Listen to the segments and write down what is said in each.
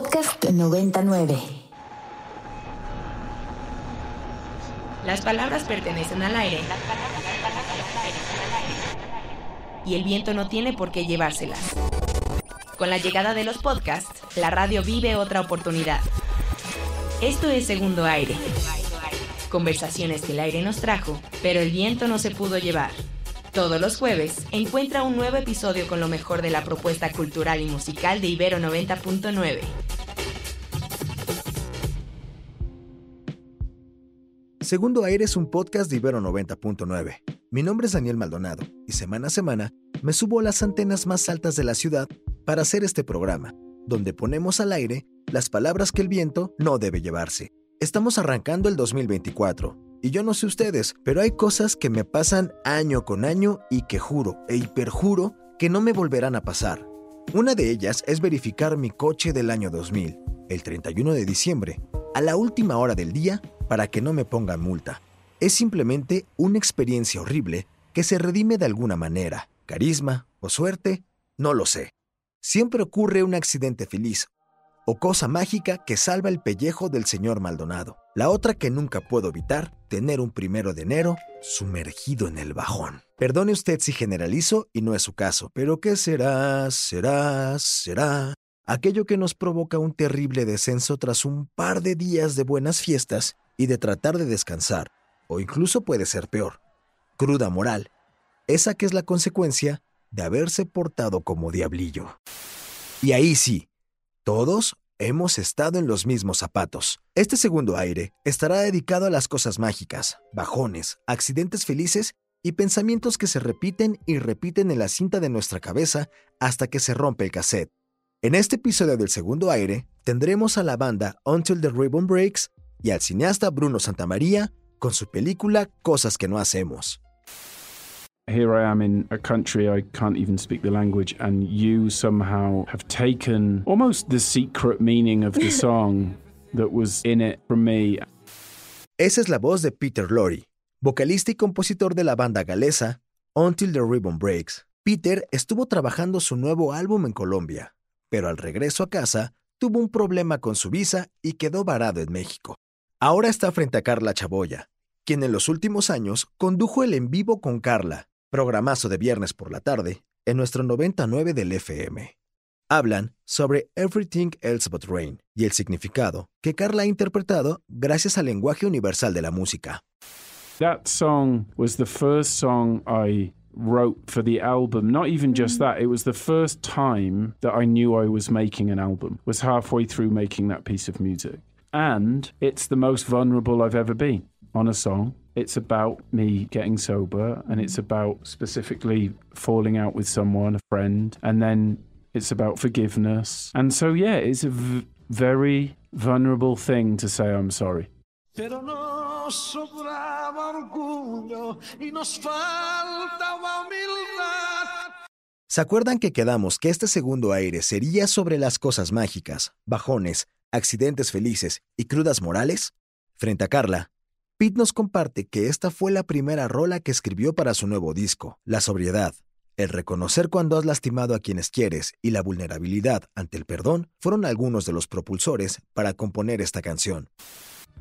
Podcast 99. Las palabras pertenecen al aire. Y el viento no tiene por qué llevárselas. Con la llegada de los podcasts, la radio vive otra oportunidad. Esto es Segundo Aire. Conversaciones que el aire nos trajo, pero el viento no se pudo llevar. Todos los jueves encuentra un nuevo episodio con lo mejor de la propuesta cultural y musical de Ibero 90.9. Segundo Aire es un podcast de Ibero 90.9. Mi nombre es Daniel Maldonado y semana a semana me subo a las antenas más altas de la ciudad para hacer este programa, donde ponemos al aire las palabras que el viento no debe llevarse. Estamos arrancando el 2024 y yo no sé ustedes, pero hay cosas que me pasan año con año y que juro e hiperjuro que no me volverán a pasar. Una de ellas es verificar mi coche del año 2000, el 31 de diciembre, a la última hora del día para que no me pongan multa. Es simplemente una experiencia horrible que se redime de alguna manera. Carisma o suerte, no lo sé. Siempre ocurre un accidente feliz o cosa mágica que salva el pellejo del señor Maldonado. La otra que nunca puedo evitar, tener un primero de enero sumergido en el bajón. Perdone usted si generalizo y no es su caso, pero ¿qué será, será, será? Aquello que nos provoca un terrible descenso tras un par de días de buenas fiestas y de tratar de descansar, o incluso puede ser peor, cruda moral, esa que es la consecuencia de haberse portado como diablillo. Y ahí sí, todos hemos estado en los mismos zapatos. Este segundo aire estará dedicado a las cosas mágicas, bajones, accidentes felices y pensamientos que se repiten y repiten en la cinta de nuestra cabeza hasta que se rompe el cassette. En este episodio del segundo aire tendremos a la banda Until the Ribbon Breaks y al cineasta Bruno Santamaría con su película Cosas que no hacemos. Here I am in a country I can't even speak the language, and you somehow have taken almost the secret meaning of the song that was in it from me. Esa es la voz de Peter Lorre, vocalista y compositor de la banda galesa Until the Ribbon Breaks. Peter estuvo trabajando su nuevo álbum en Colombia, pero al regreso a casa tuvo un problema con su visa y quedó varado en México. Ahora está frente a Carla Chaboya, quien en los últimos años condujo el en vivo con Carla, programazo de viernes por la tarde, en nuestro 99 del FM. Hablan sobre Everything Else But Rain y el significado que Carla ha interpretado gracias al lenguaje universal de la música. That song was the first song I wrote for the album. Not even just that, it was the first time that I knew I was making an album. Was halfway through making that piece of music. And it's the most vulnerable I've ever been on a song. It's about me getting sober and it's about specifically falling out with someone, a friend, and then it's about forgiveness. And so, yeah, it's a v- very vulnerable thing to say I'm sorry. Pero nos sobraba orgullo y nos faltaba humildad. ¿Se acuerdan que quedamos que este segundo aire sería sobre las cosas mágicas, bajones, accidentes felices y crudas morales? Frente a Carla, Pete nos comparte que esta fue la primera rola que escribió para su nuevo disco. La sobriedad, el reconocer cuando has lastimado a quienes quieres y la vulnerabilidad ante el perdón fueron algunos de los propulsores para componer esta canción.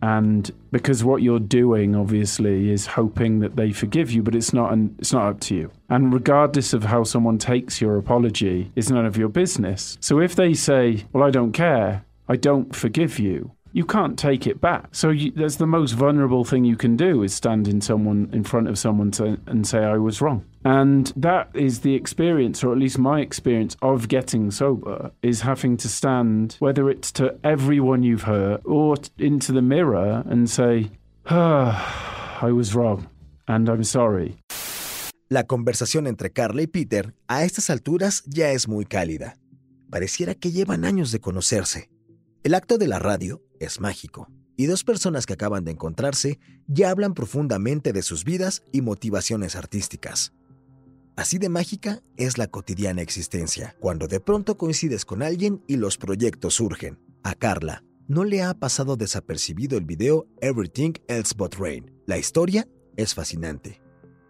and because what you're doing obviously is hoping that they forgive you but it's not an, it's not up to you and regardless of how someone takes your apology is none of your business so if they say well i don't care i don't forgive you you can't take it back so you, that's the most vulnerable thing you can do is stand in someone in front of someone to, and say i was wrong and that is the experience or at least my experience of getting sober is having to stand whether it's to everyone you've hurt or t- into the mirror and say ah, i was wrong and i'm sorry La conversación entre Carla y Peter a estas alturas ya es muy cálida. Pareciera que llevan años de conocerse. El acto de la radio es mágico, y dos personas que acaban de encontrarse ya hablan profundamente de sus vidas y motivaciones artísticas. Así de mágica es la cotidiana existencia, cuando de pronto coincides con alguien y los proyectos surgen. A Carla no le ha pasado desapercibido el video Everything Else But Rain. La historia es fascinante.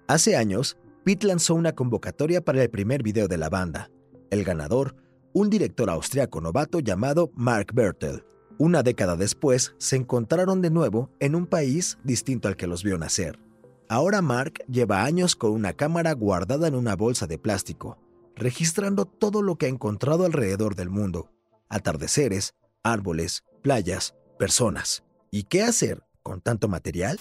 Hace años, Pete lanzó una convocatoria para el primer video de la banda. El ganador un director austriaco novato llamado Mark Bertel. Una década después, se encontraron de nuevo en un país distinto al que los vio nacer. Ahora Mark lleva años con una cámara guardada en una bolsa de plástico, registrando todo lo que ha encontrado alrededor del mundo. Atardeceres, árboles, playas, personas. ¿Y qué hacer con tanto material?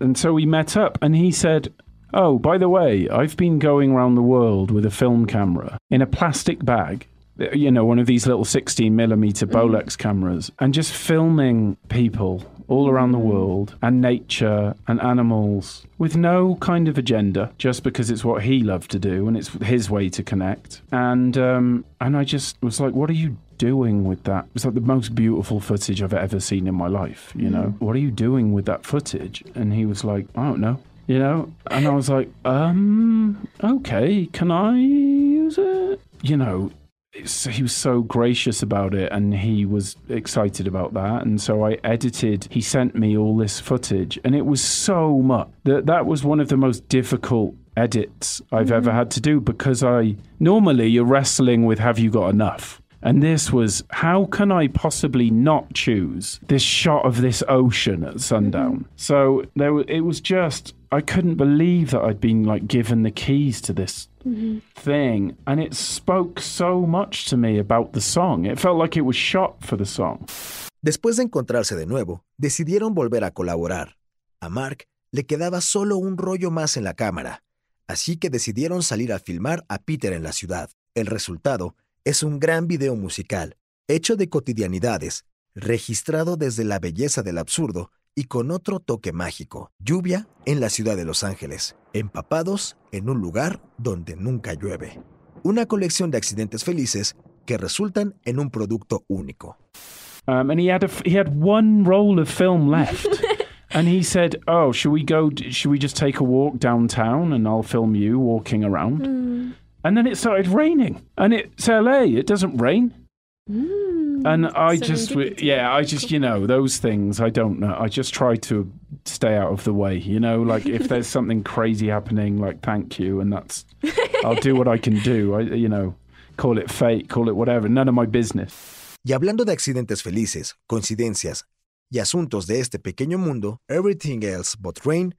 And so we met up, and he said, Oh, by the way, I've been going around the world with a film camera in a plastic bag, you know, one of these little 16 millimeter Bolex cameras, and just filming people all around the world and nature and animals with no kind of agenda, just because it's what he loved to do and it's his way to connect. And um, and I just was like, what are you doing with that? It's like the most beautiful footage I've ever seen in my life. You know, what are you doing with that footage? And he was like, I don't know. You know, and I was like, um, okay, can I use it? You know, it's- he was so gracious about it and he was excited about that. And so i edited he sent me all this footage and it was so much that that was one of the most difficult edits i've ever mm. had to do because i normally you're wrestling with have you got enough and this was how can I possibly not choose this shot of this ocean at sundown? Mm-hmm. So there, it was just I couldn't believe that I'd been like given the keys to this mm-hmm. thing, and it spoke so much to me about the song. It felt like it was shot for the song. Después de encontrarse de nuevo, decidieron volver a colaborar. A Mark le quedaba solo un rollo más en la cámara, así que decidieron salir a filmar a Peter en la ciudad. El resultado es un gran video musical, hecho de cotidianidades, registrado desde la belleza del absurdo y con otro toque mágico. Lluvia en la ciudad de Los Ángeles, empapados en un lugar donde nunca llueve. Una colección de accidentes felices que resultan en un producto único. Um, and he had a f he had one roll of film left. And he said, "Oh, should we go? Should we just take a walk downtown, and I'll film you walking around?" And then it started raining, and it's LA. It doesn't rain. Hmm, and I just, yeah, I just, you know, those things. I don't know. I just try to stay out of the way. You know, like if there's something crazy happening, like thank you, and that's, I'll do what I can do. I, you know, call it fate, call it whatever. None of my business. Y hablando de accidentes felices, coincidencias y asuntos de este pequeño mundo, Everything Else But Rain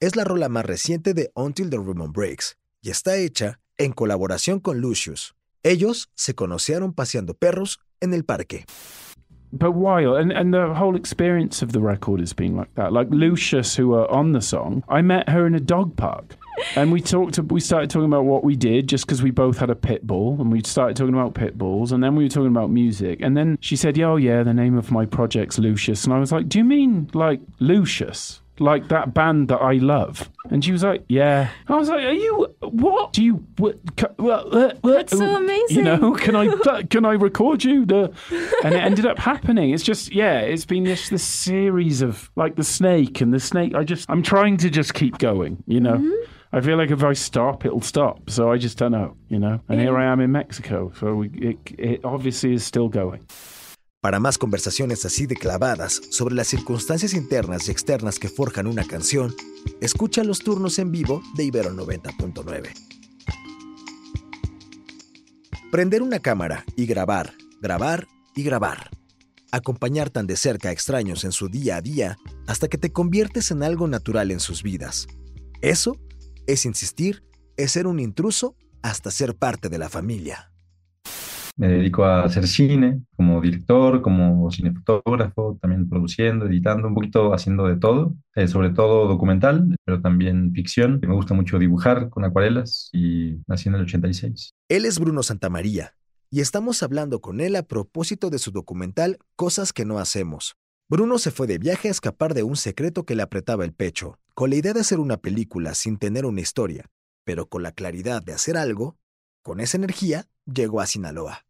es la rola más reciente de Until the Rhythm Breaks y está hecha en colaboración con Lucius. Ellos se conocieron paseando perros en el parque. but wild and and the whole experience of the record has been like that. Like lucius who are on the song i met her in a dog park. And we talked we started talking about what we did just because we both had a pit bull and we started talking about pit bulls and then we were talking about music. And then she said yeah, oh yeah the name of my project's lucius. And i was like do you mean like lucius like that band that I love. And she was like, "Yeah." I was like, "Are you what? Do you what? what- what- what- That's so amazing. You know, can I can I record you?" The and it ended up happening. It's just yeah, it's been just this series of like the snake and the snake. I just I'm trying to just keep going. You know. Mm-hmm. I feel like if I stop, it'll stop. So I just don't know, you know. And here I am in Mexico, so we, it, it obviously is still going. Para más conversaciones así de clavadas sobre las circunstancias internas y externas que forjan una canción, escucha los turnos en vivo de Ibero 90.9. Prender una cámara y grabar, grabar y grabar. Acompañar tan de cerca a extraños en su día a día hasta que te conviertes en algo natural en sus vidas. Eso es insistir, es ser un intruso hasta ser parte de la familia. Me dedico a hacer cine como director, como cinefotógrafo, también produciendo, editando, un poquito haciendo de todo, eh, sobre todo documental, pero también ficción. Me gusta mucho dibujar con acuarelas y nací en el 86. Él es Bruno Santamaría y estamos hablando con él a propósito de su documental Cosas que no hacemos. Bruno se fue de viaje a escapar de un secreto que le apretaba el pecho, con la idea de hacer una película sin tener una historia, pero con la claridad de hacer algo, con esa energía llegó a Sinaloa.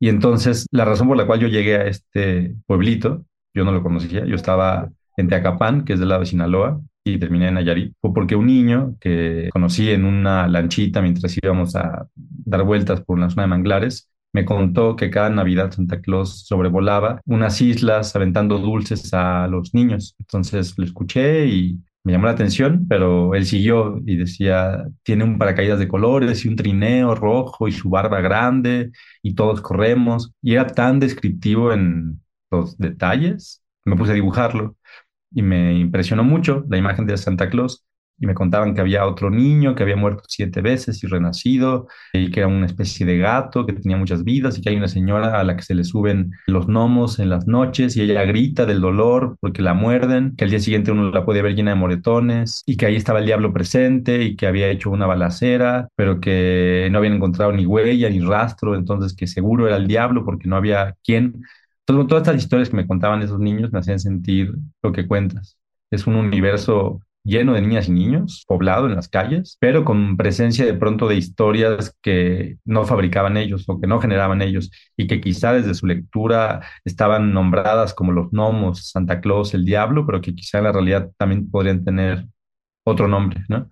Y entonces la razón por la cual yo llegué a este pueblito, yo no lo conocía, yo estaba en Teacapán, que es del lado de Sinaloa, y terminé en Nayarit, fue porque un niño que conocí en una lanchita mientras íbamos a dar vueltas por la zona de manglares, me contó que cada Navidad Santa Claus sobrevolaba unas islas aventando dulces a los niños. Entonces lo escuché y me llamó la atención, pero él siguió y decía, tiene un paracaídas de colores y un trineo rojo y su barba grande y todos corremos. Y era tan descriptivo en los detalles, me puse a dibujarlo y me impresionó mucho la imagen de Santa Claus y me contaban que había otro niño que había muerto siete veces y renacido, y que era una especie de gato que tenía muchas vidas, y que hay una señora a la que se le suben los gnomos en las noches y ella grita del dolor porque la muerden, que al día siguiente uno la puede ver llena de moretones, y que ahí estaba el diablo presente y que había hecho una balacera, pero que no habían encontrado ni huella ni rastro, entonces que seguro era el diablo porque no había quién. Entonces, todas estas historias que me contaban esos niños me hacían sentir lo que cuentas. Es un universo lleno de niñas y niños, poblado en las calles, pero con presencia de pronto de historias que no fabricaban ellos o que no generaban ellos y que quizá desde su lectura estaban nombradas como los gnomos, Santa Claus, el diablo, pero que quizá en la realidad también podrían tener otro nombre, ¿no?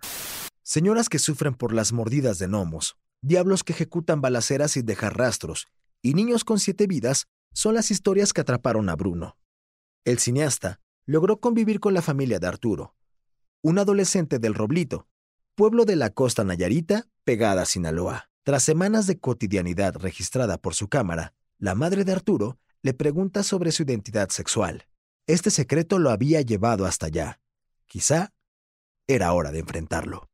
Señoras que sufren por las mordidas de gnomos, diablos que ejecutan balaceras sin dejar rastros, y niños con siete vidas son las historias que atraparon a Bruno. El cineasta logró convivir con la familia de Arturo, un adolescente del Roblito, pueblo de la costa Nayarita, pegada a Sinaloa. Tras semanas de cotidianidad registrada por su cámara, la madre de Arturo le pregunta sobre su identidad sexual. Este secreto lo había llevado hasta allá. Quizá era hora de enfrentarlo.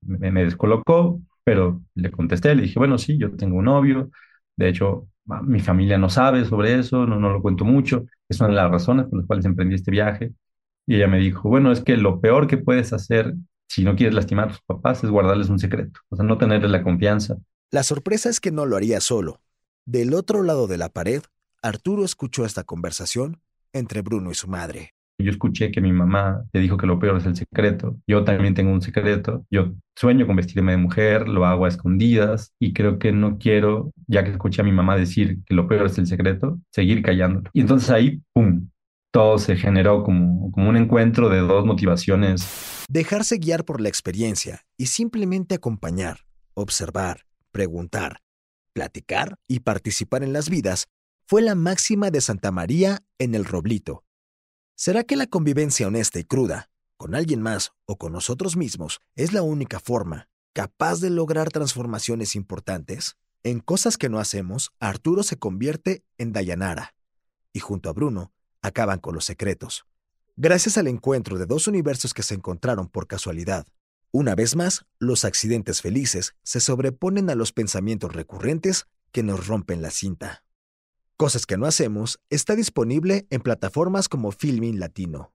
Me, descolocó, pero le contesté, le dije, bueno, sí, yo tengo un novio. De hecho, mi familia no sabe sobre eso, no, no lo cuento mucho. Es una de las razones por las cuales emprendí este viaje. Y ella me dijo, bueno, es que lo peor que puedes hacer si no quieres lastimar a tus papás es guardarles un secreto, o sea, no tenerles la confianza. La sorpresa es que no lo haría solo. Del otro lado de la pared, Arturo escuchó esta conversación entre Bruno y su madre. Yo escuché que mi mamá te dijo que lo peor es el secreto. Yo también tengo un secreto. Yo sueño con vestirme de mujer, lo hago a escondidas y creo que no quiero, ya que escuché a mi mamá decir que lo peor es el secreto, seguir callando. Y entonces ahí, ¡pum! Todo se generó como, como un encuentro de dos motivaciones. Dejarse guiar por la experiencia y simplemente acompañar, observar, preguntar, platicar y participar en las vidas fue la máxima de Santa María en el Roblito. ¿Será que la convivencia honesta y cruda, con alguien más o con nosotros mismos, es la única forma capaz de lograr transformaciones importantes? En cosas que no hacemos, Arturo se convierte en Dayanara, y junto a Bruno, acaban con los secretos. Gracias al encuentro de dos universos que se encontraron por casualidad, una vez más, los accidentes felices se sobreponen a los pensamientos recurrentes que nos rompen la cinta. Cosas que no hacemos está disponible en plataformas como Filming Latino.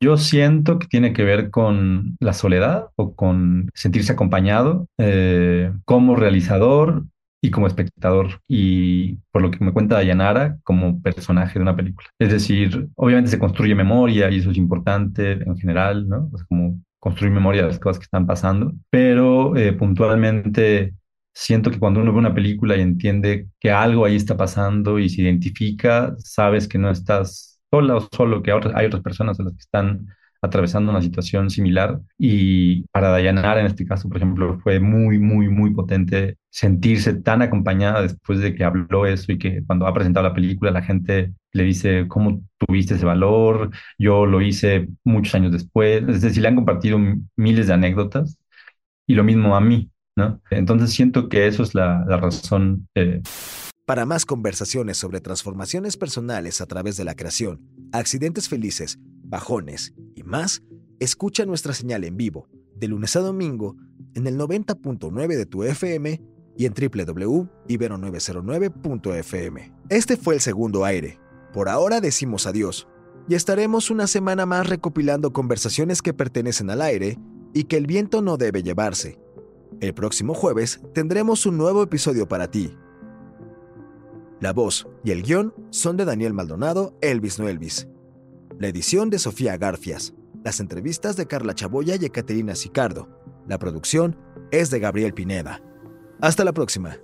Yo siento que tiene que ver con la soledad o con sentirse acompañado eh, como realizador y como espectador y por lo que me cuenta Dayanara como personaje de una película. Es decir, obviamente se construye memoria y eso es importante en general, ¿no? Como construir memoria de las cosas que están pasando, pero eh, puntualmente siento que cuando uno ve una película y entiende que algo ahí está pasando y se identifica, sabes que no estás sola o solo, que hay otras personas a las que están atravesando una situación similar y para Dayanara en este caso, por ejemplo, fue muy, muy, muy potente sentirse tan acompañada después de que habló eso y que cuando ha presentado la película la gente le dice, ¿cómo tuviste ese valor? Yo lo hice muchos años después, es decir, le han compartido miles de anécdotas y lo mismo a mí, ¿no? Entonces siento que eso es la, la razón. Eh, para más conversaciones sobre transformaciones personales a través de la creación, accidentes felices, bajones y más, escucha nuestra señal en vivo de lunes a domingo en el 90.9 de tu FM y en www.ibero909.fm. Este fue el segundo aire. Por ahora decimos adiós y estaremos una semana más recopilando conversaciones que pertenecen al aire y que el viento no debe llevarse. El próximo jueves tendremos un nuevo episodio para ti. La voz y el guion son de Daniel Maldonado, Elvis no Elvis. La edición de Sofía Garfias. Las entrevistas de Carla Chaboya y Ecaterina Sicardo. La producción es de Gabriel Pineda. Hasta la próxima.